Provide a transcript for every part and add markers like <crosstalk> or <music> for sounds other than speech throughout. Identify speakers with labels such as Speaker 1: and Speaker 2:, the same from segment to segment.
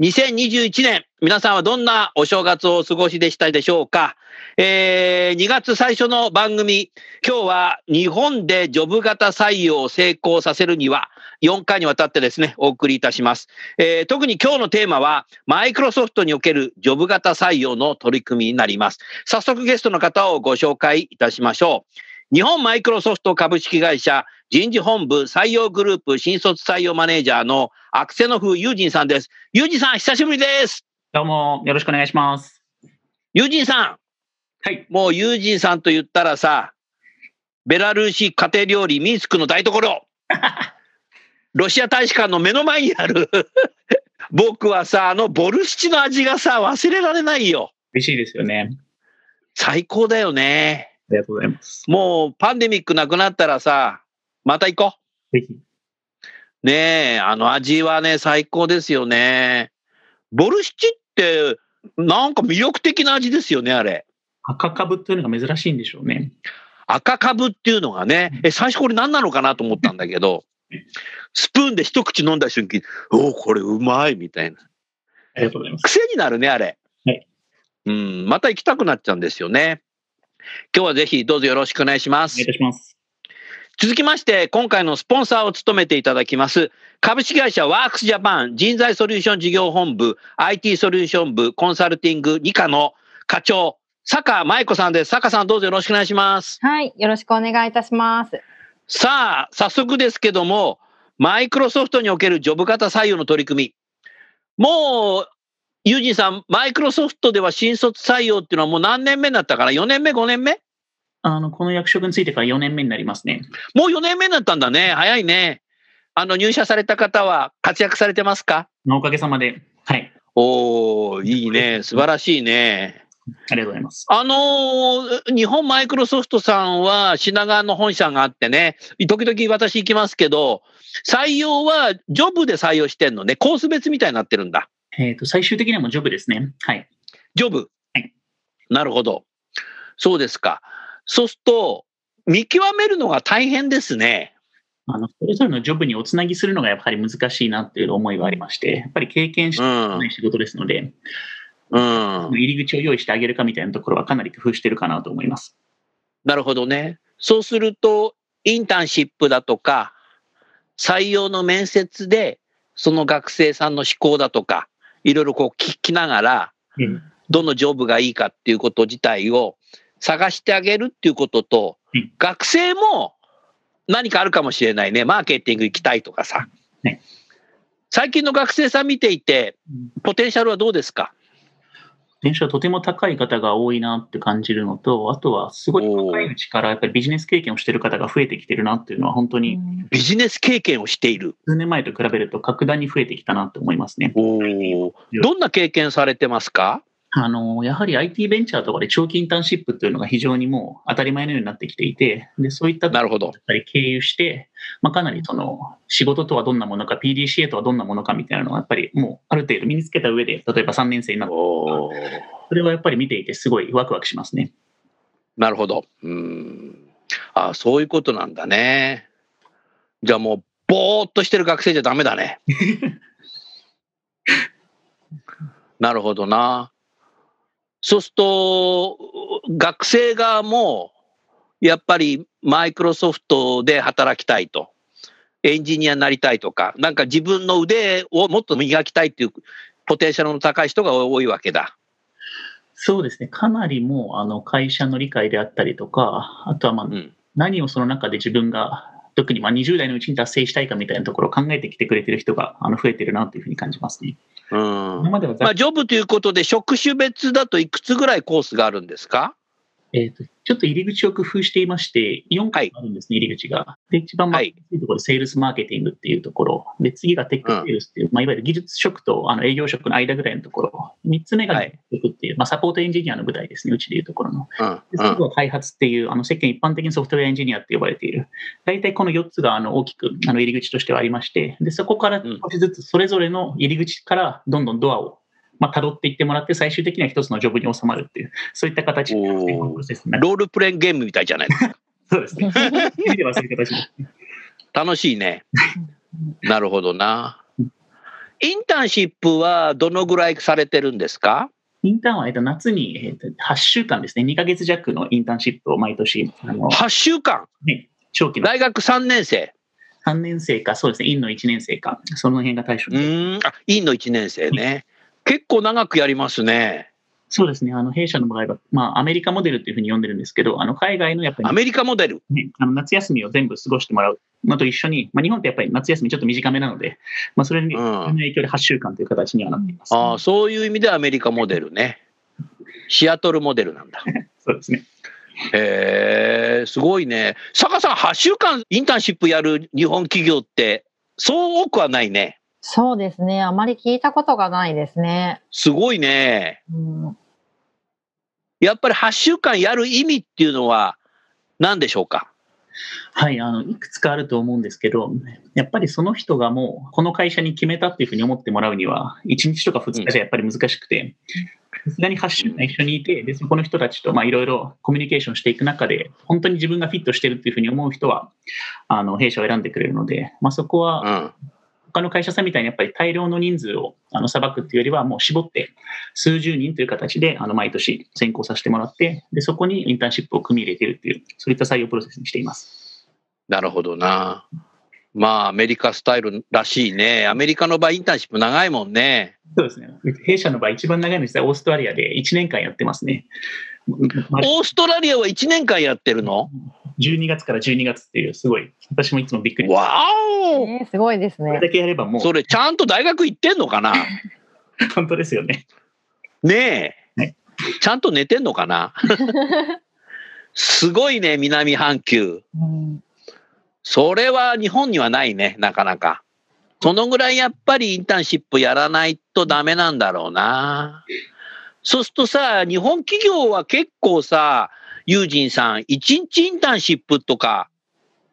Speaker 1: 2021年、皆さんはどんなお正月をお過ごしでしたでしょうか？えー2月最初の番組、今日は日本でジョブ型採用を成功させるには、4回にわたってですね、お送りいたします。えー特に今日のテーマは、マイクロソフトにおけるジョブ型採用の取り組みになります。早速ゲストの方をご紹介いたしましょう。日本マイクロソフト株式会社人事本部採用グループ新卒採用マネージャーのアクセノフユージンさんです。ユージンさん、久しぶりです。
Speaker 2: どうも、よろしくお願いします。
Speaker 1: ユージンさ
Speaker 2: はい。
Speaker 1: ん、もうユージンさんと言ったらさ、ベラルーシ家庭料理ミンスクの台所、<laughs> ロシア大使館の目の前にある、僕はさ、あのボルシチの味がさ、忘れられないよ。
Speaker 2: 嬉しいですよね。
Speaker 1: 最高だよね。
Speaker 2: ありがとうございます。
Speaker 1: もうパンデミックなくなったらさ、また行こう。
Speaker 2: ぜひ。
Speaker 1: ねえ、あの味はね、最高ですよね。ボルシチって、なんか魅力的な味ですよね、あれ。
Speaker 2: 赤かぶっていうのが珍しいんでしょうね。
Speaker 1: 赤かぶっていうのがね、え、最初これ何なのかなと思ったんだけど、スプーンで一口飲んだ瞬間、おお、これうまいみたいな。
Speaker 2: ありがとうございます。
Speaker 1: 癖になるね、あれ。
Speaker 2: はい
Speaker 1: うん、また行きたくなっちゃうんですよね。今日はぜひどうぞよろしくお願いします
Speaker 2: お願いい。たします。
Speaker 1: 続きまして、今回のスポンサーを務めていただきます、株式会社ワークスジャパン人材ソリューション事業本部 IT ソリューション部コンサルティング2課の課長、坂舞子さんです。坂さんどうぞよろしくお願いします。
Speaker 3: はい、よろしくお願いいたします。
Speaker 1: さあ、早速ですけども、マイクロソフトにおけるジョブ型採用の取り組み。もう、ユージンさん、マイクロソフトでは新卒採用っていうのはもう何年目になったかな ?4 年目 ?5 年目？
Speaker 2: あの、この役職についてから4年目になりますね。
Speaker 1: もう4年目になったんだね。早いね。あの、入社された方は活躍されてますか？
Speaker 2: おかげさまで。はい。
Speaker 1: おー、いいね。素晴らしいね。
Speaker 2: ありがとうございます。
Speaker 1: あのー日本マイクロソフトさんは品川の本社があってね、時々私行きますけど、採用はジョブで採用してんのね。コース別みたいになってるんだ。
Speaker 2: えっ、と、最終的にはもうジョブですね。はい。
Speaker 1: ジョブ？
Speaker 2: はい
Speaker 1: なるほど。そうですか。そうすると、見極めるのが大変ですね。
Speaker 2: あの、それぞれのジョブにおつなぎするのがやっぱり難しいなっていう思いはありまして、やっぱり経験して
Speaker 1: うん。
Speaker 2: ない仕事ですので、
Speaker 1: うん。
Speaker 2: 入り口を用意してあげるかみたいなところはかなり工夫してるかなと思います。
Speaker 1: なるほどね。そうすると、インターンシップだとか、採用の面接で、その学生さんの思考だとか、いろいろこう聞きながら、
Speaker 2: うん。
Speaker 1: どのジョブがいいかっていうこと自体を探してあげるっていうことと
Speaker 2: うん、
Speaker 1: 学生も何かあるかもしれないね。マーケティング行きたいとかさ
Speaker 2: ね。
Speaker 1: 最近の学生さん見ていて、ポテンシャルはどうですか？
Speaker 2: 電車はとても高い方が多いなって感じるのと、あとはすごい若いうちからやっぱりビジネス経験をしている方が増えてきてるなっていうのは本当に
Speaker 1: ビジネス経験をしている。
Speaker 2: 数年前と比べると格段に増えてきたなって思いますね。
Speaker 1: どんな経験されてますか？
Speaker 2: あの、やはり IT ベンチャーとかで長期インターンシップっていうのが非常にもう当たり前のようになってきていて、で、そういった
Speaker 1: なるほど
Speaker 2: やっぱり経由して、まあ、かなりその仕事とはどんなものか、PDCA とはどんなものかみたいなのはやっぱりもうある程度身につけた上で、例えば3年生になって、
Speaker 1: おー
Speaker 2: それはやっぱり見ていてすごいワクワクしますね。
Speaker 1: なるほど。うん。あそういうことなんだね。じゃあもう、ぼーっとしてる学生じゃダメだね。<laughs> なるほどな。そうすると、学生側も、やっぱりマイクロソフトで働きたいと。エンジニアになりたいとか、なんか自分の腕をもっと磨きたいっていうポテンシャルの高い人が多いわけだ。
Speaker 2: そうですね。かなりもうあの会社の理解であったりとか、あとはまあ
Speaker 1: うん。
Speaker 2: 何をその中で自分が、特にまあ20代のうちに達成したいかみたいなところを考えてきてくれてる人があの増えてるなというふうに感じますね。
Speaker 1: うん。
Speaker 2: 今まではざ
Speaker 1: まあ、ジョブということで、職種別だといくつぐらいコースがあるんですか？
Speaker 2: えーとちょっと入り口を工夫していまして、4回あるんですね、入り口が。で、一番まあ
Speaker 1: はい
Speaker 2: ところ、セールスマーケティングっていうところ。で、次がテックセールスっていう、まあ、いわゆる技術職とあの営業職の間ぐらいのところ。3つ目が
Speaker 1: はい
Speaker 2: テックっていう、まあ、サポートエンジニアの舞台ですね、うちでいうところの。
Speaker 1: うん。
Speaker 2: で
Speaker 1: うん。
Speaker 2: 最後は開発っていう、あの世間一般的にソフトウェアエンジニアって呼ばれている。大体この4つがあの大きくあの入り口としてはありまして、でそこから
Speaker 1: うん
Speaker 2: 少しずつそれぞれの入り口からどんどんドアを、まあ、辿っていってもらって、最終的には一つのジョブに収まるっていう、そういった形の
Speaker 1: おー
Speaker 2: プロ
Speaker 1: ールプレインゲームみたいじゃないですか。<laughs>
Speaker 2: そうですね。
Speaker 1: 楽しいね。なるほどな。インターンシップはどのぐらいされてるんですか？
Speaker 2: インターンはえっと夏にえっと8週間ですね、2ヶ月弱のインターンシップを毎年、あの
Speaker 1: ?8 週間？
Speaker 2: ね長期の
Speaker 1: 大学3年生
Speaker 2: ？3年生か、そうですね、院の1年生か、その辺が対象
Speaker 1: うん。あ、院の1年生ね。結構長くやりますね。
Speaker 2: そうですね、あの弊社の場合は、まあ、アメリカモデルっていうふうに呼んでるんですけど、あの海外のやっぱり、
Speaker 1: アメリカモデル？
Speaker 2: ね、あの夏休みを全部過ごしてもらうのと一緒に、まあ、日本ってやっぱり夏休みちょっと短めなので、まあ、それに、
Speaker 1: うん
Speaker 2: 影響で8週間という形にはなっています。
Speaker 1: ああ、そういう意味でアメリカモデルね。<laughs> シアトルモデルなんだ。
Speaker 2: そうですね。
Speaker 1: へえ、すごいね。坂さん、8週間インターンシップやる日本企業って、そう多くはないね。
Speaker 3: そうですね。あまり聞いたことがないですね。
Speaker 1: すごいね。
Speaker 3: うん、
Speaker 1: やっぱり8週間やる意味っていうのは何でしょうか？
Speaker 2: はい、あのいくつかあると思うんですけど、やっぱりその人がもうこの会社に決めたっていうふうに思ってもらうには、1日とか2日じゃやっぱり難しくて、さすがに8週間一緒にいて、でそこの人たちとまあいろいろコミュニケーションしていく中で、本当に自分がフィットしてるっていうふうに思う人は、あの弊社を選んでくれるので、まあ、そこは
Speaker 1: うん。
Speaker 2: 他の会社さんみたいにやっぱり大量の人数をあの裁くっていうよりは、もう絞って数十人という形であの毎年選考させてもらってで、そこにインターンシップを組み入れているっていう、そういった採用プロセスにしています。
Speaker 1: なるほどな。まあ、アメリカスタイルらしいね。アメリカの場合、インターンシップ長いもんね。
Speaker 2: そうですね。弊社の場合、一番長いのはオーストラリアで1年間やってますね。ま
Speaker 1: オーストラリアは1年間やってるの？
Speaker 2: 12月から12月っていう、すごい、私もいつもびっくり。
Speaker 1: わお
Speaker 3: えーすごいですね。
Speaker 2: これだけやればもう、
Speaker 1: それ、ちゃんと大学行ってんのかな？<laughs>
Speaker 2: 本当ですよね。
Speaker 1: ねえ
Speaker 2: ね。
Speaker 1: ちゃんと寝てんのかな？<laughs> すごいね、南半球。
Speaker 3: うん
Speaker 1: それは日本にはないね、なかなか。そのぐらいやっぱりインターンシップやらないとダメなんだろうな。そうするとさ、日本企業は結構さ、ユージンさん、一日インターンシップとか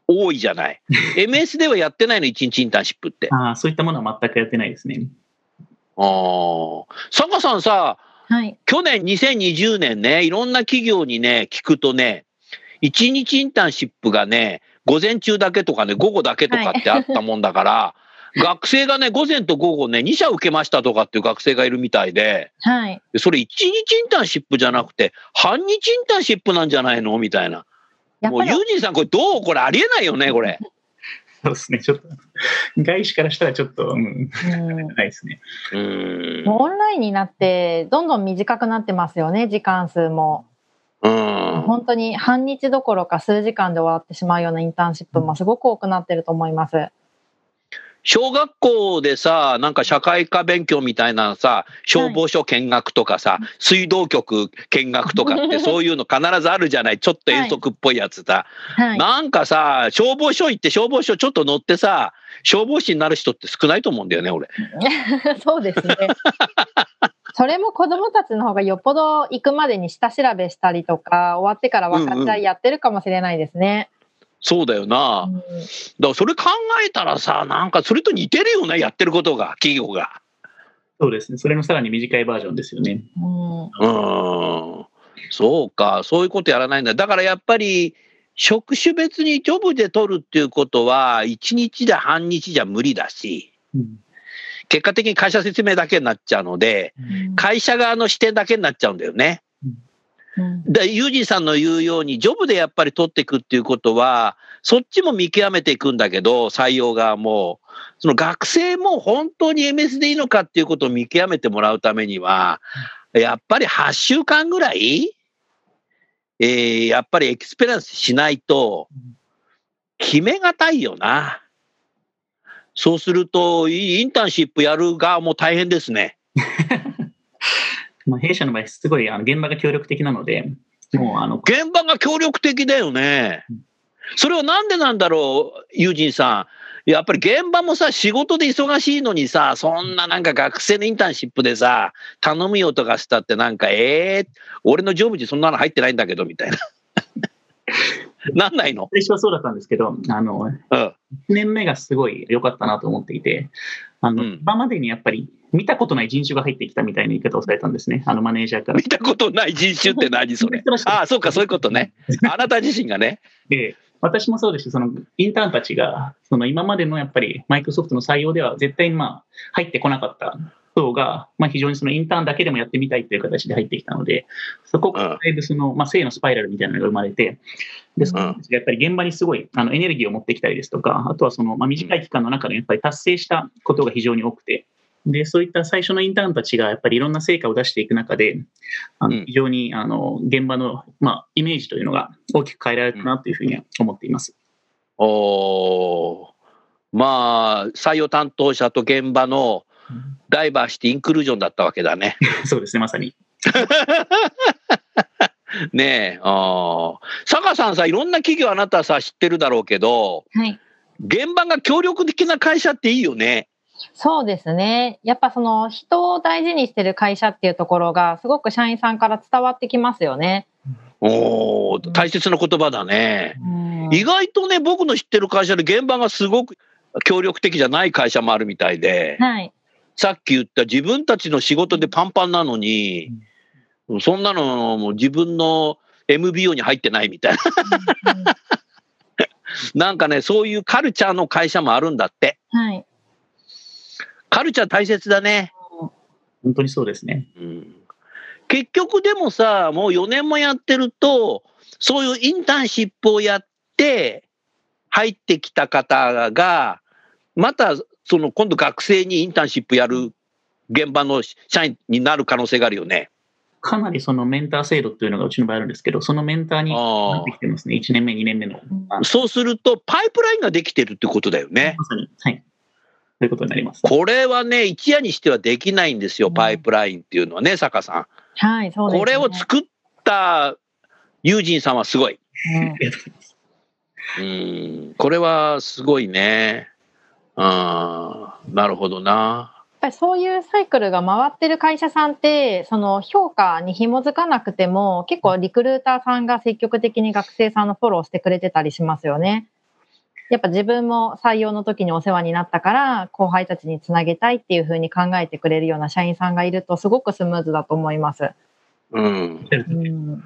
Speaker 1: 多いじゃない。<laughs> MS ではやってないの、一日インターンシップって。
Speaker 2: ああ、そういったものは全くやってないですね。
Speaker 1: ああ。坂さんさ、
Speaker 3: はい。
Speaker 1: 去年2020年ね、いろんな企業にね、聞くとね、一日インターンシップがね、午前中だけとかね、午後だけとかってあったもんだから、<laughs> 学生がね、午前と午後ね、2社受けましたとかっていう学生がいるみたいで、
Speaker 3: はい。
Speaker 1: でそれ一日インターンシップじゃなくて、半日インターンシップなんじゃないの？みたいな。もう
Speaker 3: やっぱり
Speaker 1: ユージンさん、これどうこれありえないよね、これ。<laughs>
Speaker 2: そうですね。ちょっと、外資からしたらちょっと、うん、
Speaker 3: うん
Speaker 2: ないですね。
Speaker 1: うーん。
Speaker 3: もうオンラインになってどんどん短くなってますよね時間数も
Speaker 1: うん。
Speaker 3: 本当に半日どころか数時間で終わってしまうようなインターンシップもすごく多くなってると思います
Speaker 1: 小学校でさ、なんか社会科勉強みたいなさ、消防署見学とかさ、水道局見学とかって <laughs> そういうの必ずあるじゃない。ちょっと遠足っぽいやつだ。
Speaker 3: はい
Speaker 1: なんかさ、消防署行って消防署ちょっと乗ってさ、消防士になる人って少ないと思うんだよね、俺。<laughs>
Speaker 3: そうですね <laughs> それも子どもたちの方がよっぽど行くまでに下調べしたりとか終わってから分かったりやってるかもしれないですね、
Speaker 1: そうだよな。
Speaker 3: うん
Speaker 1: だからそれ考えたらさ、なんかそれと似てるよね、やってることが、企業が。
Speaker 2: そうですね。それのさらに短いバージョンですよね。
Speaker 3: うん
Speaker 1: うーん。そうか、そういうことやらないんだ。だからやっぱり、職種別にジョブで取るっていうことは、1日で半日じゃ無理だし、
Speaker 2: うん
Speaker 1: 結果的に会社説明だけになっちゃうので、会社側の視点だけになっちゃうんだよね。
Speaker 3: うん
Speaker 1: で、ユージさんの言うように、ジョブでやっぱり取っていくっていうことは、そっちも見極めていくんだけど、採用側も、その学生も本当に MS でいいのかっていうことを見極めてもらうためには、やっぱり8週間ぐらいえーやっぱり experience しないと、決めがたいよな。そうすると、インターンシップやる側も大変ですね。<laughs>
Speaker 2: まあ、弊社の場合、すごいあの現場が協力的なので、もうあの
Speaker 1: 現場が協力的だよね。それはなんでなんだろう、ユージンさん。やっぱり現場もさ、仕事で忙しいのにさ、そんななんか学生のインターンシップでさ、頼むよとかしたってなんか、ええ俺のジョブにそんなの入ってないんだけど、みたいな。<laughs> なんないの？
Speaker 2: 最初はそうだったんですけど、あの
Speaker 1: うん。
Speaker 2: 1年目がすごい良かったなと思っていて、あの
Speaker 1: うん
Speaker 2: 今までにやっぱり見たことない人種が入ってきたみたいな言い方をされたんですね、あのマネージャーから
Speaker 1: 見。たことない人種って何それ？ああ、そうか、そういうことね。<laughs> あなた自身がね。
Speaker 2: で私もそうですし、そのインターンたちが、その今までのやっぱりマイクロソフトの採用では絶対にまあ入ってこなかった層が、まあ、非常にそのインターンだけでもやってみたいという形で入ってきたので、そこからだいぶその、まあ、性のスパイラルみたいなのが生まれて、で、そのやっぱり現場にすごいあのエネルギーを持ってきたりですとか、あとはその、まあ、短い期間の中でやっぱり達成したことが非常に多くて、で、そういった最初のインターンたちがやっぱりいろんな成果を出していく中で、あ
Speaker 1: うん
Speaker 2: の非常にあの現場の、まあ、イメージというのが大きく変えられたなというふうには思っています。
Speaker 1: おーまあ、採用担当者と現場のダイバーシティ、インクルージョンだったわけだね。<laughs>
Speaker 2: そうですね、まさに。<laughs>
Speaker 1: ねえ。あー坂さんさ、いろんな企業あなたさ、知ってるだろうけど、
Speaker 3: はい。
Speaker 1: 現場が協力的な会社っていいよね。
Speaker 3: そうですね。やっぱその人を大事にしてる会社っていうところがすごく社員さんから伝わってきますよね。
Speaker 1: おお大切な言葉だね。
Speaker 3: うん
Speaker 1: 意外とね、僕の知ってる会社で現場がすごく協力的じゃない会社もあるみたいで、
Speaker 3: はい。
Speaker 1: さっき言った自分たちの仕事でパンパンなのに、そんなのもう自分の MBO に入ってないみたいな。<laughs> なんかね、そういうカルチャーの会社もあるんだって。
Speaker 3: はい。
Speaker 1: カルチャー大切だね。
Speaker 2: 本当にそうですね。
Speaker 1: うん、結局でもさ、もう4年もやってると、そういうインターンシップをやって、入ってきた方が、またその今度学生にインターンシップやる現場の社員になる可能性があるよね。
Speaker 2: かなりそのメンター制度っていうのがうちの場合あるんですけど、そのメンターにな
Speaker 1: あ
Speaker 2: ってきてますね。1年目、2年目の。
Speaker 1: そうすると、パイプラインができてるってことだよね。
Speaker 2: まさに。はい。そういうことになります。
Speaker 1: これはね、一夜にしてはできないんですよ、
Speaker 3: うん
Speaker 1: パイプラインっていうのはね、坂さ
Speaker 3: はい、そ
Speaker 1: ん。
Speaker 3: うです、ね。
Speaker 1: これを作ったユージンさんはすごい。
Speaker 3: うん
Speaker 1: これはすごいね。あーなるほどな。
Speaker 3: やっぱりそういうサイクルが回ってる会社さんってその評価に紐づかなくても結構リクルーターさんが積極的に学生さんのフォローしてくれてたりしますよね。やっぱ自分も採用の時にお世話になったから後輩たちにつなげたいっていうふうに考えてくれるような社員さんがいるとすごくスムーズだと思います。
Speaker 1: うん。
Speaker 3: うん、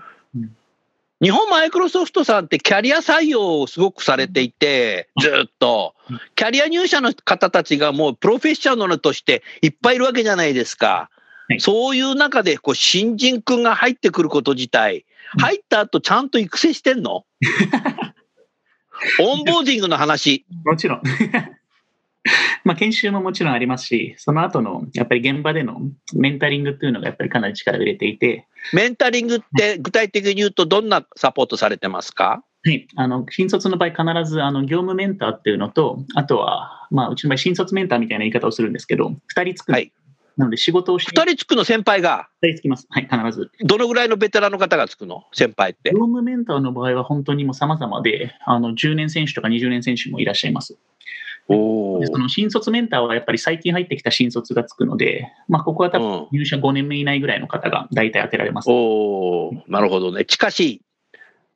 Speaker 1: 日本マイクロソフトさんってキャリア採用をすごくされていて、ずっと
Speaker 2: うん。
Speaker 1: キャリア入社の方たちがもうプロフェッショナルとしていっぱいいるわけじゃないですか。
Speaker 2: はい
Speaker 1: そういう中でこう新人君が入ってくること自体、
Speaker 2: うん
Speaker 1: 入った後ちゃんと育成してんの？<laughs> オンボーディングの話。
Speaker 2: もちろん。<laughs> まあ研修ももちろんありますし、その後のやっぱり現場でのメンタリングっていうのがやっぱりかなり力を入れていて、
Speaker 1: メンタリングって具体的に言うとどんなサポートされてますか？
Speaker 2: はい、あの新卒の場合、必ずあの業務メンターっていうのと、あとは、まあ、うちの場合、新卒メンターみたいな言い方をするんですけど、2人つく、
Speaker 1: はい
Speaker 2: なので仕事をして
Speaker 1: 二人つくの先輩が、
Speaker 2: 2人つきます、はい、必ず。
Speaker 1: どのぐらいのベテランの方がつくの？先輩って
Speaker 2: 業。務メンターの場合は本当にもう様々で、あの10年選手とか20年選手もいらっしゃいます。
Speaker 1: お
Speaker 2: でその新卒メンターはやっぱり最近入ってきた新卒がつくので、まあ、ここは多分
Speaker 1: うん
Speaker 2: 入社5年目以内ぐらいの方が大体当てられます。
Speaker 1: おーなるほどね。近しい、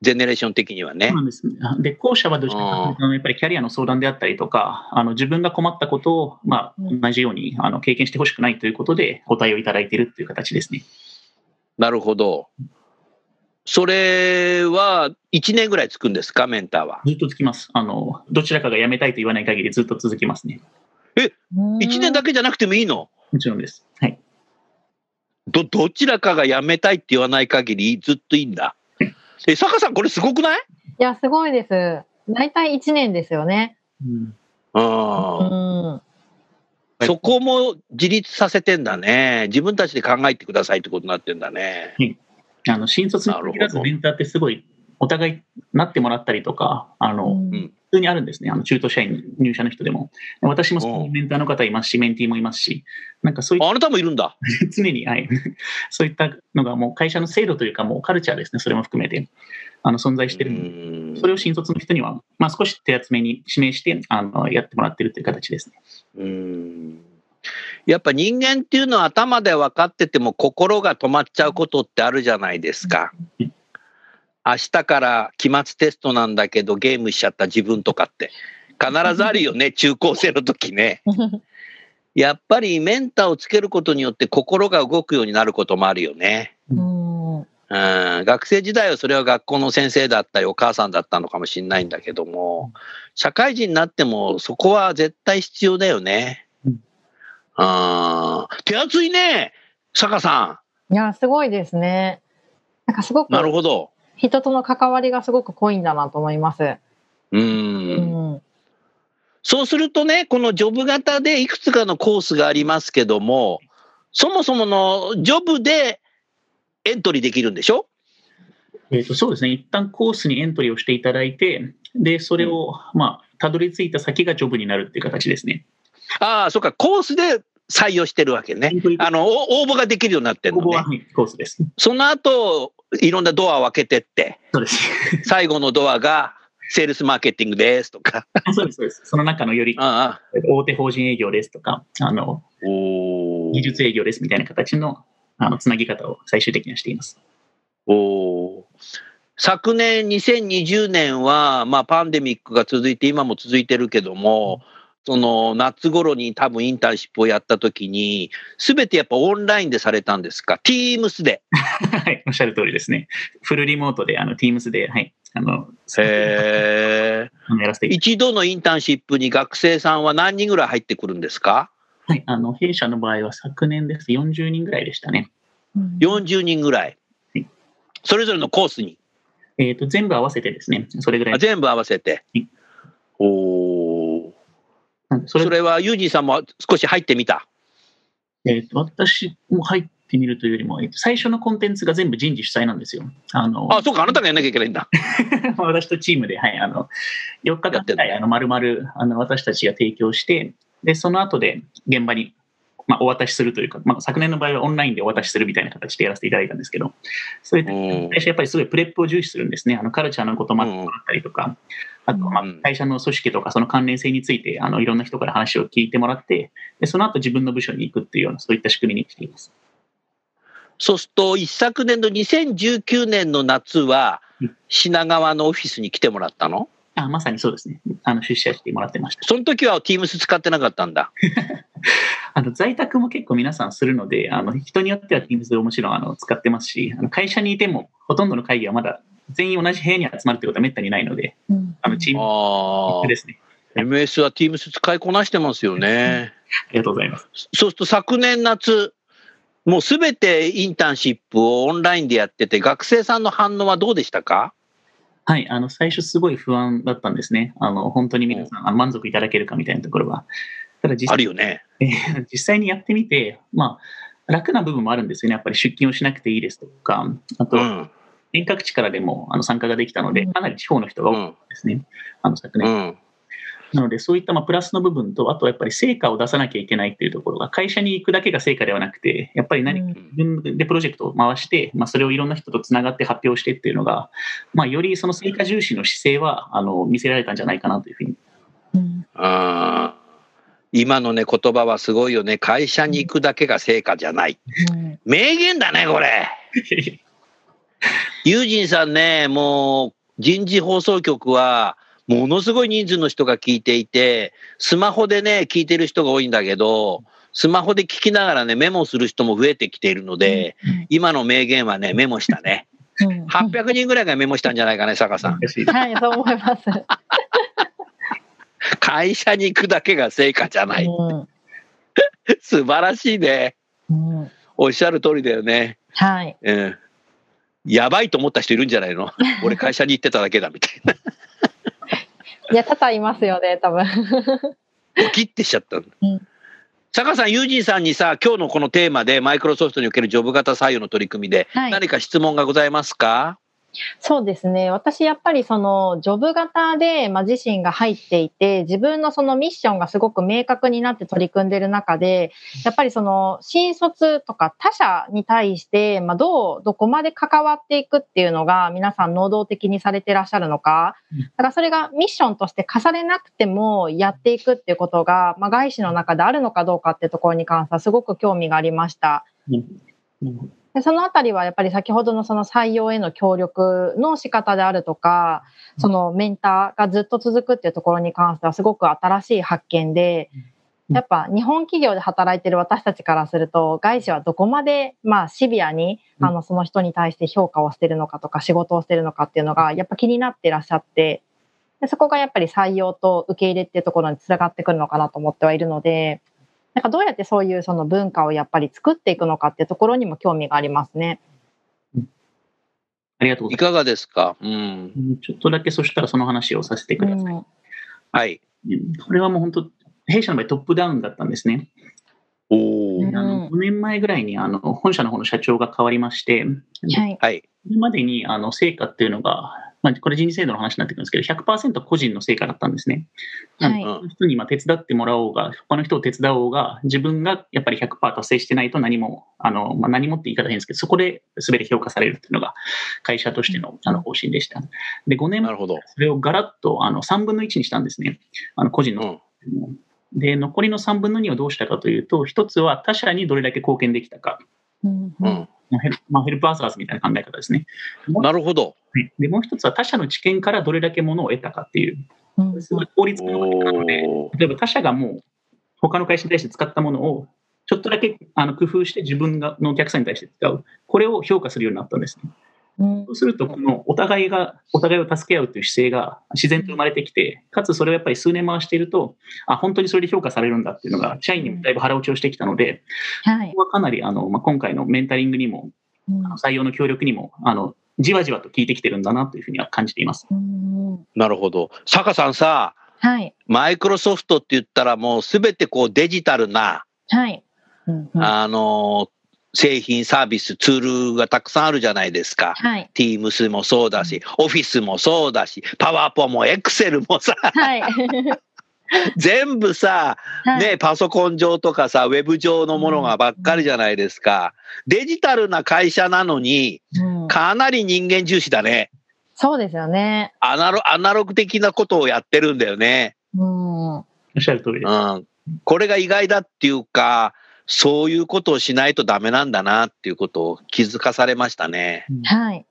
Speaker 1: ジェネレーション的にはね
Speaker 2: そうな。んですね。で、後者はどちらかというと、やっぱりキャリアの相談であったりとか、あの自分が困ったことを、まあ、
Speaker 3: うん
Speaker 2: 同じようにあの経験してほしくないということで、ご対応いただいているという形ですね。
Speaker 1: なるほど。それは1年ぐらいつくんですか、メンターは？
Speaker 2: ずっとつきます。あの、どちらかが辞めたいと言わない限りずっと続きますね。
Speaker 1: 1年だけじゃなくてもいいの？
Speaker 2: もちろんです。はい。
Speaker 1: ど、どちらかが辞めたいって言わない限りずっといいんだ。え、坂さん、これすごくない？
Speaker 3: いやすごいです。大体1年ですよね。
Speaker 2: うん
Speaker 3: う
Speaker 1: あ
Speaker 3: ん、
Speaker 1: そこも自立させてんだね。自分たちで考えてくださいってことになってんだね。
Speaker 2: あの新卒に限らずメンターってすごいお互いなってもらったりとか、あの、
Speaker 3: うん
Speaker 2: 普通にあるんですね。あの中途社員、入社の人でも。私もそメンターの方いますし、メンティーもいますし、なんかそういっ
Speaker 1: ああなたもいるんだ。
Speaker 2: た、<laughs> 常に、はい、<laughs> そういったのがもう会社の制度というか、もうカルチャーですね、それも含めて、あの存在してるそれを新卒の人には、まあ、少し手厚めに指名してあのやってもらってるという形ですね。
Speaker 1: うんやっぱ人間っていうのは頭で分かってても心が止まっちゃうことってあるじゃないですか。明日から期末テストなんだけどゲームしちゃった自分とかって必ずあるよね <laughs> 中高生の時ね。<laughs> やっぱりメンターをつけることによって心が動くようになることもあるよね。
Speaker 3: うん
Speaker 1: うん、学生時代はそれは学校の先生だったりお母さんだったのかもしれないんだけども社会人になってもそこは絶対必要だよね。
Speaker 2: うん
Speaker 1: あー手厚いね坂さ
Speaker 3: いや、すごいですね。なんかすごく
Speaker 1: んなるほど。
Speaker 3: 人との関わりがすごく濃いんだなと思います。
Speaker 1: う。
Speaker 3: うんん。
Speaker 1: そうするとねこのジョブ型でいくつかのコースがありますけどもそもそものジョブでエントリーできるんでしょ？
Speaker 2: えー、とそうですね、一旦コースにエントリーをしていただいて、でそれを、まあ、たどり着いた先がジョブになるっていう形ですね。
Speaker 1: ああそっかコースで採用してるわけね。あのお応募ができるようになってるのね
Speaker 2: ここは。はいコースです。
Speaker 1: その後、いろんなドアを開けてって、
Speaker 2: そうです。<laughs> <laughs>
Speaker 1: 最後のドアが、セールスマーケティングですとか。
Speaker 2: そうです、そうです。その中のより大手法人営業ですとか、あの
Speaker 1: お
Speaker 2: 技術営業ですみたいな形のあのつなぎ方を最終的にはしています。
Speaker 1: お昨年2020年は、まあ、パンデミックが続いて、今も続いてるけども、その夏頃に多分インターンシップをやった時に、すべてやっぱオンラインでされたんですか ?Teams で。
Speaker 2: はい、おっしゃる通りですね。フルリモートで、あの Teams で、はい、あの、
Speaker 1: 一度のインターンシップに学生さんは何人ぐらい入ってくるんですか？
Speaker 2: はい、あの弊社の場合は昨年です40人ぐらいでしたね。
Speaker 1: ?40 人ぐらい
Speaker 2: はい。
Speaker 1: それぞれのコースに？
Speaker 2: えー、と全部合わせてですね、それぐらい。
Speaker 1: あ全部合わせて
Speaker 2: はい。
Speaker 1: おお。それはユージンさんも少し入ってみた？
Speaker 2: えー、と私も入ってみるというよりも、えーと最初のコンテンツが全部人事主催なんですよ。あの
Speaker 1: あ、そうか、あなたがやんなきゃいけないんだ。<laughs>
Speaker 2: 私とチームで、はい、あの4日間ぐらいあの丸々あの私たちが提供して、でその後で現場に、まあ、お渡しするというか、まあ、昨年の場合はオンラインでお渡しするみたいな形でやらせていただいたんですけど、そういった
Speaker 1: うん
Speaker 2: 最初やっぱりすごいプレップを重視するんですね。あのカルチャーのこともあったりとか、あと、まあ
Speaker 1: うん、
Speaker 2: 会社の組織とかその関連性についてあのいろんな人から話を聞いてもらってで、その後自分の部署に行くっていうような、そういった仕組みにしています。
Speaker 1: そうすると、一昨年の2019年の夏は
Speaker 2: うん、
Speaker 1: 品川のオフィスに来てもらったの？
Speaker 2: あまさにそうですね。あの出社してもらってました。
Speaker 1: その時は Teams 使ってなかったんだ。<laughs>
Speaker 2: あの在宅も結構皆さんするので、あの人によっては Teams をもちろんあの使ってますし、あの会社にいてもほとんどの会議はまだ全員同じ部屋に集まるってことはめったにないので、
Speaker 3: うん
Speaker 2: あのチーム
Speaker 1: ああ。
Speaker 2: ですね。
Speaker 1: MS は Teams 使いこなしてますよね。
Speaker 2: ありがとうございます。
Speaker 1: そうすると昨年夏、もうすべてインターンシップをオンラインでやってて、学生さんの反応はどうでしたか？
Speaker 2: はい、あの最初すごい不安だったんですね。あの本当に皆さんあの満足いただけるかみたいなところは。ただ実際
Speaker 1: あるよね。
Speaker 2: えー実際にやってみて、まあ、楽な部分もあるんですよね。やっぱり出勤をしなくていいですとか、あと
Speaker 1: うん。
Speaker 2: 遠隔地からでもあの参加ができたので、かなり地方の人が多い
Speaker 1: うん。
Speaker 2: ですね。あの昨年
Speaker 1: うん。
Speaker 2: なので、そういったまあプラスの部分と、あとはやっぱり成果を出さなきゃいけないっていうところが、会社に行くだけが成果ではなくて、やっぱり何か自分でプロジェクトを回して、まあ、それをいろんな人とつながって発表してっていうのが、まあ、よりその成果重視の姿勢はあの見せられたんじゃないかなというふうに。
Speaker 3: うん
Speaker 1: あー今のね、言葉はすごいよね。会社に行くだけが成果じゃない。
Speaker 3: うん
Speaker 1: 名言だね、これ。<laughs> ユージンさんね、もう人事放送局は、ものすごい人数の人が聞いていて、スマホでね、聞いてる人が多いんだけど、スマホで聞きながらね、メモする人も増えてきているので、今の名言はね、メモしたね。
Speaker 3: うん
Speaker 1: 800人ぐらいがメモしたんじゃないかね、坂さん。
Speaker 3: はい、そう思います。<laughs>
Speaker 1: 会社に行くだけが成果じゃない。
Speaker 3: うん <laughs>
Speaker 1: 素晴らしいね。
Speaker 3: うん
Speaker 1: おっしゃる通りだよね。
Speaker 3: はい。
Speaker 1: うん。やばいと思った人いるんじゃないの？<laughs> 俺会社に行ってただけだみたいな。
Speaker 3: いや、多々いますよね、多分。
Speaker 1: ドキッてしちゃったの。
Speaker 3: うん。
Speaker 1: 坂さん、ユージンさんにさ、今日のこのテーマで、マイクロソフトにおけるジョブ型採用の取り組みで、
Speaker 3: はい。
Speaker 1: 何か質問がございますか？
Speaker 3: そうですね。私やっぱりそのジョブ型で、まあ、自身が入っていて、自分のそのミッションがすごく明確になって取り組んでいる中で、やっぱりその新卒とか他社に対して、まあ、どう、どこまで関わっていくっていうのが皆さん能動的にされてらっしゃるのか。だからそれがミッションとして課されなくてもやっていくっていうことが、まあ、外資の中であるのかどうかっていうところに関してはすごく興味がありました。
Speaker 2: うんうん
Speaker 3: でそのあたりはやっぱり先ほどのその採用への協力の仕方であるとか、そのメンターがずっと続くっていうところに関してはすごく新しい発見で、やっぱ日本企業で働いてる私たちからすると、外資はどこまでまあシビアに
Speaker 2: うん。
Speaker 3: あのその人に対して評価をしてるのかとか仕事をしてるのかっていうのがやっぱ気になっていらっしゃって、でそこがやっぱり採用と受け入れっていうところにつながってくるのかなと思ってはいるので、なんかどうやってそういうその文化をやっぱり作っていくのかっていうところにも興味がありますね。
Speaker 2: ありがとうございま
Speaker 1: いかがですか？うん。
Speaker 2: ちょっとだけそしたらその話をさせてください。
Speaker 3: うん
Speaker 1: はい。
Speaker 2: うんこれはもう本当、弊社の場合トップダウンだったんですね。
Speaker 1: お
Speaker 2: あの5年前ぐらいにあの本社の方の社長が変わりまして、
Speaker 3: はい。
Speaker 1: はい。
Speaker 2: これまでにあの成果っていうのが、まあ、これ人事制度の話になってくるんですけど、100%個人の成果だったんですね。
Speaker 3: はい。
Speaker 1: うん
Speaker 2: 人にまあ手伝ってもらおうが、他の人を手伝おうが、自分がやっぱり100%達成してないと何も、あのまあ、何もって言い方変ですけど、そこで全て評価されるっていうのが会社としてのあの方針でした。で、5年前、
Speaker 1: なるほど。
Speaker 2: それをガラッとあの3分の1にしたんですね。あの個人の
Speaker 1: うん。
Speaker 2: で、残りの3分の2をどうしたかというと、一つは他者にどれだけ貢献できたか。
Speaker 3: うん
Speaker 1: う
Speaker 3: うん
Speaker 2: ヘルまあ、ヘルプアザーズみたいな考え方ですね。もう
Speaker 1: なるほど。
Speaker 2: はいでもう一つは他者の知見からどれだけものを得たかっていう、
Speaker 3: うん
Speaker 2: すごい効率化の方法なので、例えば他社がもう他の会社に対して使ったものをちょっとだけあの工夫して自分がのお客さんに対して使う。これを評価するようになったんですね。
Speaker 3: うん
Speaker 2: そうすると、このお互いが、お互いを助け合うという姿勢が自然と生まれてきて、かつそれをやっぱり数年回していると、あ、本当にそれで評価されるんだっていうのが、社員にもだいぶ腹落ちをしてきたので、
Speaker 3: はい
Speaker 2: ここはかなりあの、まあ、今回のメンタリングにも、採用の協力にも、あの、じわじわと効いてきてるんだなというふうには感じています。
Speaker 3: うん
Speaker 1: なるほど。坂さんさ、
Speaker 3: はい。
Speaker 1: マイクロソフトって言ったらもうすべてこうデジタルな、
Speaker 3: はい。うんうん
Speaker 1: あのー製品、サービス、ツールがたくさんあるじゃないですか。
Speaker 3: はい。
Speaker 1: Teams もそうだし、オフィスもそうだし、パワーポもエクセルもさ、
Speaker 3: はい。<laughs>
Speaker 1: 全部さ、
Speaker 3: はい
Speaker 1: ね、パソコン上とかさ、ウェブ上のものがばっかりじゃないですか。デジタルな会社なのに、
Speaker 3: うん
Speaker 1: かなり人間重視だね。
Speaker 3: そうですよね。
Speaker 1: アナロアナログ的なことをやってるんだよね。
Speaker 3: うん。
Speaker 2: おっしゃる通りです。
Speaker 1: うん。これが意外だっていうか、そういうことをしないとダメなんだなっていうことを気づかされましたね。
Speaker 3: はい。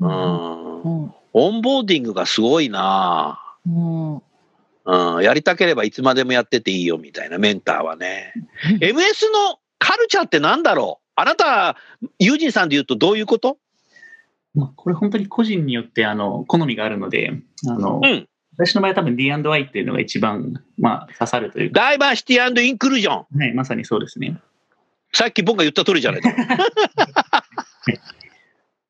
Speaker 1: うん。
Speaker 3: うん。
Speaker 1: オンボーディングがすごいな
Speaker 3: うん。
Speaker 1: うん。やりたければいつまでもやってていいよみたいなメンターはね。MS のカルチャーってなんだろう？あなた、ユージンさんで言うとどういうこと？
Speaker 2: まあ、これ本当に個人によってあの好みがあるので、あの
Speaker 1: うん。
Speaker 2: 私の場合は多分 D&I っていうのが一番、まあ、刺さるというか、
Speaker 1: ダイバーシティインクルージョン。
Speaker 2: はい、まさにそうですね。
Speaker 1: さっき僕が言った通りじゃないですか。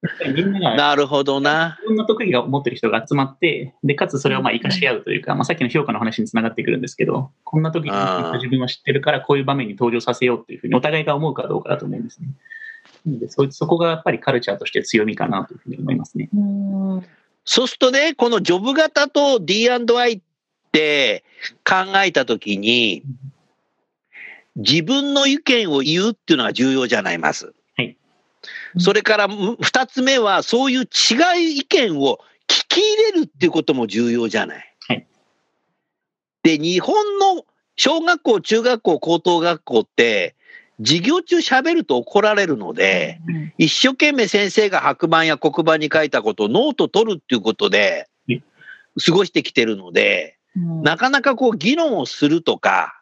Speaker 2: なが <laughs>
Speaker 1: なるほどな。
Speaker 2: いろんな特技が持ってる人が集まって、で、かつそれをまあ活かし合うというか、まあ、さっきの評価の話につながってくるんですけど、こんな時自分は知ってるから、こういう場面に登場させようっていうふうにお互いが思うかどうかだと思うんですね。なのでそそこがやっぱりカルチャーとして強みかなというふうに思いますね。
Speaker 3: うん。
Speaker 1: そうするとね、このジョブ型と D&I って考えたときに、自分の意見を言うっていうのが重要じゃないます。
Speaker 2: はい
Speaker 1: それからむ二つ目は、そういう違い意見を聞き入れるっていうことも重要じゃない。
Speaker 2: はい
Speaker 1: で、日本の小学校、中学校、高等学校って、授業中喋ると怒られるので、一生懸命先生が白板や黒板に書いたことをノート取るっていうことで
Speaker 2: うん
Speaker 1: 過ごしてきてるので、
Speaker 3: うん。
Speaker 1: なかなかこう議論をするとか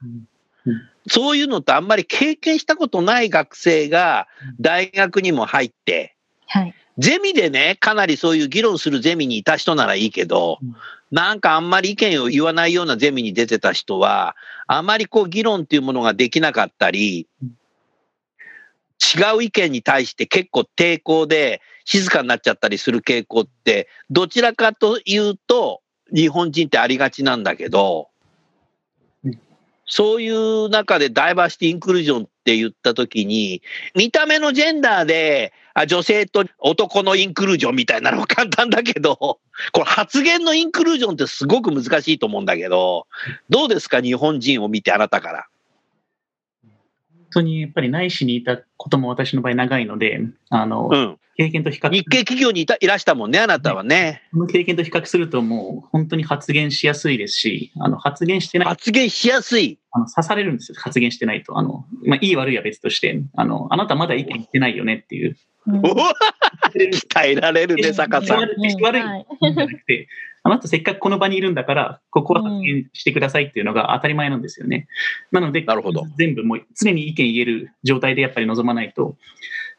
Speaker 1: そういうのとあんまり経験したことない学生が大学にも入って、
Speaker 3: はい。
Speaker 1: ゼミでね、かなりそういう議論するゼミにいた人ならいいけど
Speaker 2: うん、
Speaker 1: なんかあんまり意見を言わないようなゼミに出てた人は、あまりこう議論っていうものができなかったり、違う意見に対して結構抵抗で静かになっちゃったりする傾向って、どちらかというと日本人ってありがちなんだけど
Speaker 2: うん、
Speaker 1: そういう中でダイバーシティインクルージョンって言ったときに、見た目のジェンダーで、あ女性と男のインクルージョンみたいなのは簡単だけど、これ発言のインクルージョンってすごく難しいと思うんだけど、どうですか日本人を見てあなたから？
Speaker 2: 本当にやっぱり内視にいたことも私の場合長いので、あの、
Speaker 1: うん。
Speaker 2: 経験と比較
Speaker 1: 日系企業にいたいらしたもんね、あなたはね。
Speaker 2: この経験と比較するともう本当に発言しやすいですし、あの発言してない、
Speaker 1: 発言しやすい。
Speaker 2: あの刺されるんですよ、発言してないと。あの、まあ、いい悪いは別として、あの、あなたまだ意見言ってないよねっていう。
Speaker 1: 鍛えられるね、坂さん。
Speaker 2: 悪い悪い
Speaker 3: はい
Speaker 2: じゃなくて、あなたせっかくこの場にいるんだから、ここは発言してくださいっていうのが当たり前なんですよね。なので、
Speaker 1: なるほど
Speaker 2: 全部もう常に意見言える状態でやっぱり望まないと、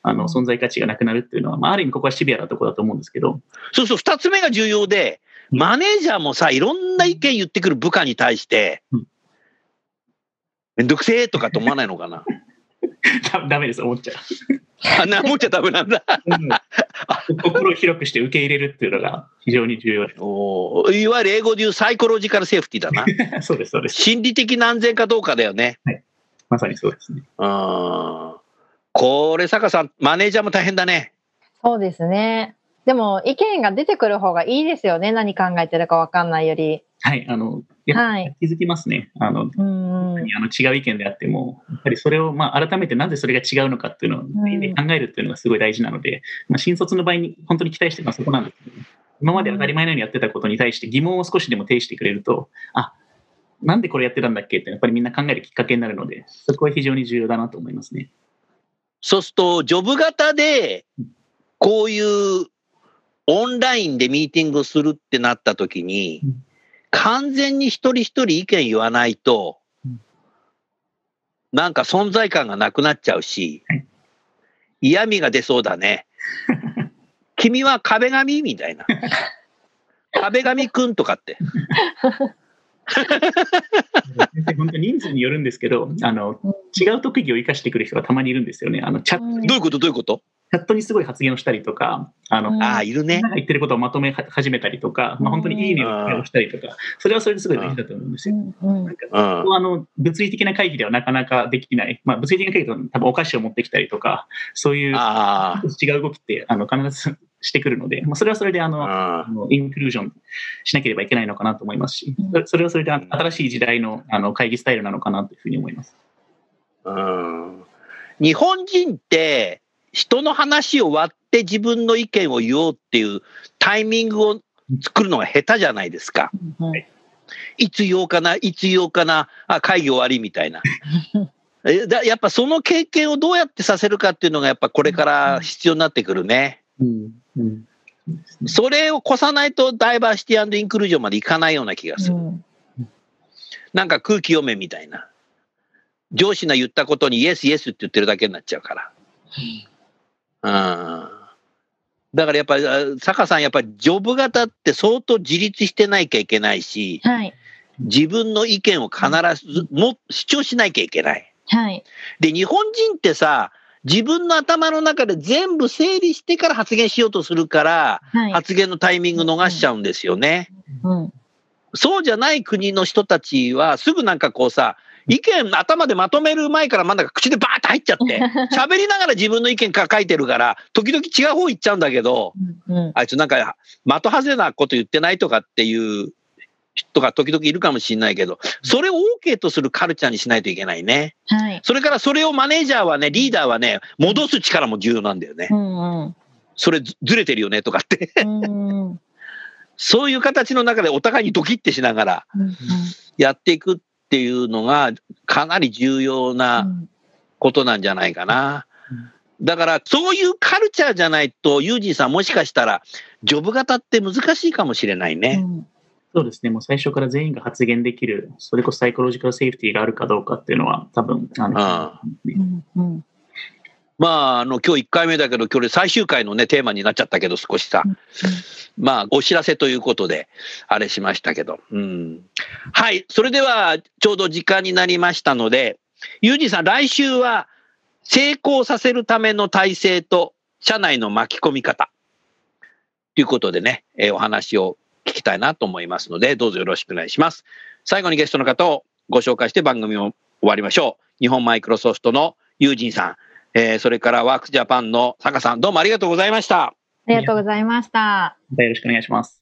Speaker 2: あの、存在価値がなくなるっていうのは、まあ、ある意味ここはシビアなところだと思うんですけど、
Speaker 1: そうそう、二つ目が重要で、マネージャーもさ、いろんな意見言ってくる部下に対して
Speaker 2: うん、
Speaker 1: めんどくせえとかと思わないのかな？
Speaker 2: だ <laughs> ダメです、思っちゃう。
Speaker 1: あんな思っちゃダメなんだ。
Speaker 2: うん心を広くして受け入れるっていうのが非常に重要で
Speaker 1: おーいわゆる英語で言うサイコロジカルセーフティーだな。
Speaker 2: す。<laughs> そうです、そうです。
Speaker 1: 心理的な安全かどうかだよね。
Speaker 2: まさにそうですね。
Speaker 1: うん。これ、坂さん、マネージャーも大変だね。
Speaker 3: そうですね。でも意見が出てくる方がいいですよね。何考えてるかわかんないより。
Speaker 2: はい、あの、やっぱ
Speaker 3: はい。
Speaker 2: 気づきますね。あの。あの違う意見であっても、やっぱりそれを、まあ、改めてなぜそれが違うのかっていうのを
Speaker 3: ん
Speaker 2: 考えるっていうのがすごい大事なので、まあ、新卒の場合に本当に期待してるのはそこなんですけど、ね、今まで当たり前のようにやってたことに対して疑問を少しでも呈してくれると、あなんでこれやってたんだっけってやっぱりみんな考えるきっかけになるので、そこは非常に重要だなと思いますね。
Speaker 1: そうすると、ジョブ型で、こういうオンラインでミーティングするってなった時に
Speaker 2: うん、
Speaker 1: 完全に一人一人意見言わないと
Speaker 2: うん、
Speaker 1: なんか存在感がなくなっちゃうし
Speaker 2: はい、
Speaker 1: 嫌味が出そうだね。<laughs> 君は壁紙？みたいな。<laughs> 壁紙くんとかって。
Speaker 2: 本当に人数によるんですけど、あの違う特技を生かしてくる人がたまにいるんですよね。あのチャ
Speaker 1: どういうこと？どういうこと？
Speaker 2: チャットにすごい発言をしたりとか、あの、
Speaker 3: うん。
Speaker 1: ああ、いるね。
Speaker 2: 言ってることをまとめ始めたりとか、まあ、本当にいいねをしたりとか、それはそれですごい大事だと思うんですよ。
Speaker 3: うん。
Speaker 2: なんか
Speaker 1: うん。
Speaker 2: ここはあの物理的な会議ではなかなかできない、まあ、物理的な会議だと多分お菓子を持ってきたりとか、そういう
Speaker 1: あ
Speaker 2: 違う動きってあの必ずしてくるので、まあ、それはそれであの、
Speaker 1: あ。
Speaker 2: あのインクルージョンしなければいけないのかなと思いますし、それはそれであ新しい時代のあの会議スタイルなのかなというふうに思います。
Speaker 1: うん。日本人って人の話を割って自分の意見を言おうっていうタイミングを作るのが下手じゃないですか。
Speaker 3: うん
Speaker 1: いつ言おうかな、いつ言おうかな、あ会議終わりみたいな。<laughs> えだやっぱその経験をどうやってさせるかっていうのがやっぱこれから必要になってくるね。
Speaker 2: うんうん
Speaker 1: それを越さないとダイバーシティインクルージョンまでいかないような気がする。
Speaker 3: うん
Speaker 1: なんか空気読めみたいな。上司の言ったことにイエスイエスって言ってるだけになっちゃうから。うん。だからやっぱり、あ坂さん、やっぱりジョブ型って相当自立してないきゃいけないし、
Speaker 3: はい。
Speaker 1: 自分の意見を必ずも主張しなきゃいけない。
Speaker 3: はい。
Speaker 1: で、日本人ってさ、自分の頭の中で全部整理してから発言しようとするから、
Speaker 3: はい。
Speaker 1: 発言のタイミング逃しちゃうんですよね。
Speaker 3: うん。
Speaker 1: そうじゃない国の人たちは、すぐなんかこうさ、意見頭でまとめる前から真ん中口でバーって入っちゃって、<laughs> 喋りながら自分の意見書いてるから、時々違う方行っちゃうんだけど、
Speaker 3: うん。
Speaker 1: あいつなんか的外れなこと言ってないとかっていう人が時々いるかもしれないけど、それを OK とするカルチャーにしないといけないね。
Speaker 3: はい。
Speaker 1: それからそれをマネージャーはね、リーダーはね、戻す力も重要なんだよね
Speaker 3: う。んうん。
Speaker 1: それずずれてるよねとかって。
Speaker 3: うんうん <laughs>
Speaker 1: そういう形の中でお互いにドキッてしながらやっていくっていうのがかなり重要なことなんじゃないかな。だからそういうカルチャーじゃないと、ユージンさんもしかしたらジョブ型って難しいかもしれないね。
Speaker 2: そうですね、もう最初から全員が発言できる、それこそサイコロジカルセーフティーがあるかどうかっていうのは、多分あの
Speaker 1: あ
Speaker 3: うんうん
Speaker 1: まあ、あの、今日1回目だけど、今日最終回のね、テーマになっちゃったけど、少しさ。まあ、お知らせということで、あれしましたけど。うん。はい。それでは、ちょうど時間になりましたので、ユージさん、来週は、成功させるための体制と、社内の巻き込み方。ということでね、えーお話を聞きたいなと思いますので、どうぞよろしくお願いします。最後にゲストの方をご紹介して番組を終わりましょう。日本マイクロソフトのユージンさん、えーそれからワークスジャパンの坂さん、どうもありがとうございました。
Speaker 3: ありがとうございました。
Speaker 2: またよろしくお願いします。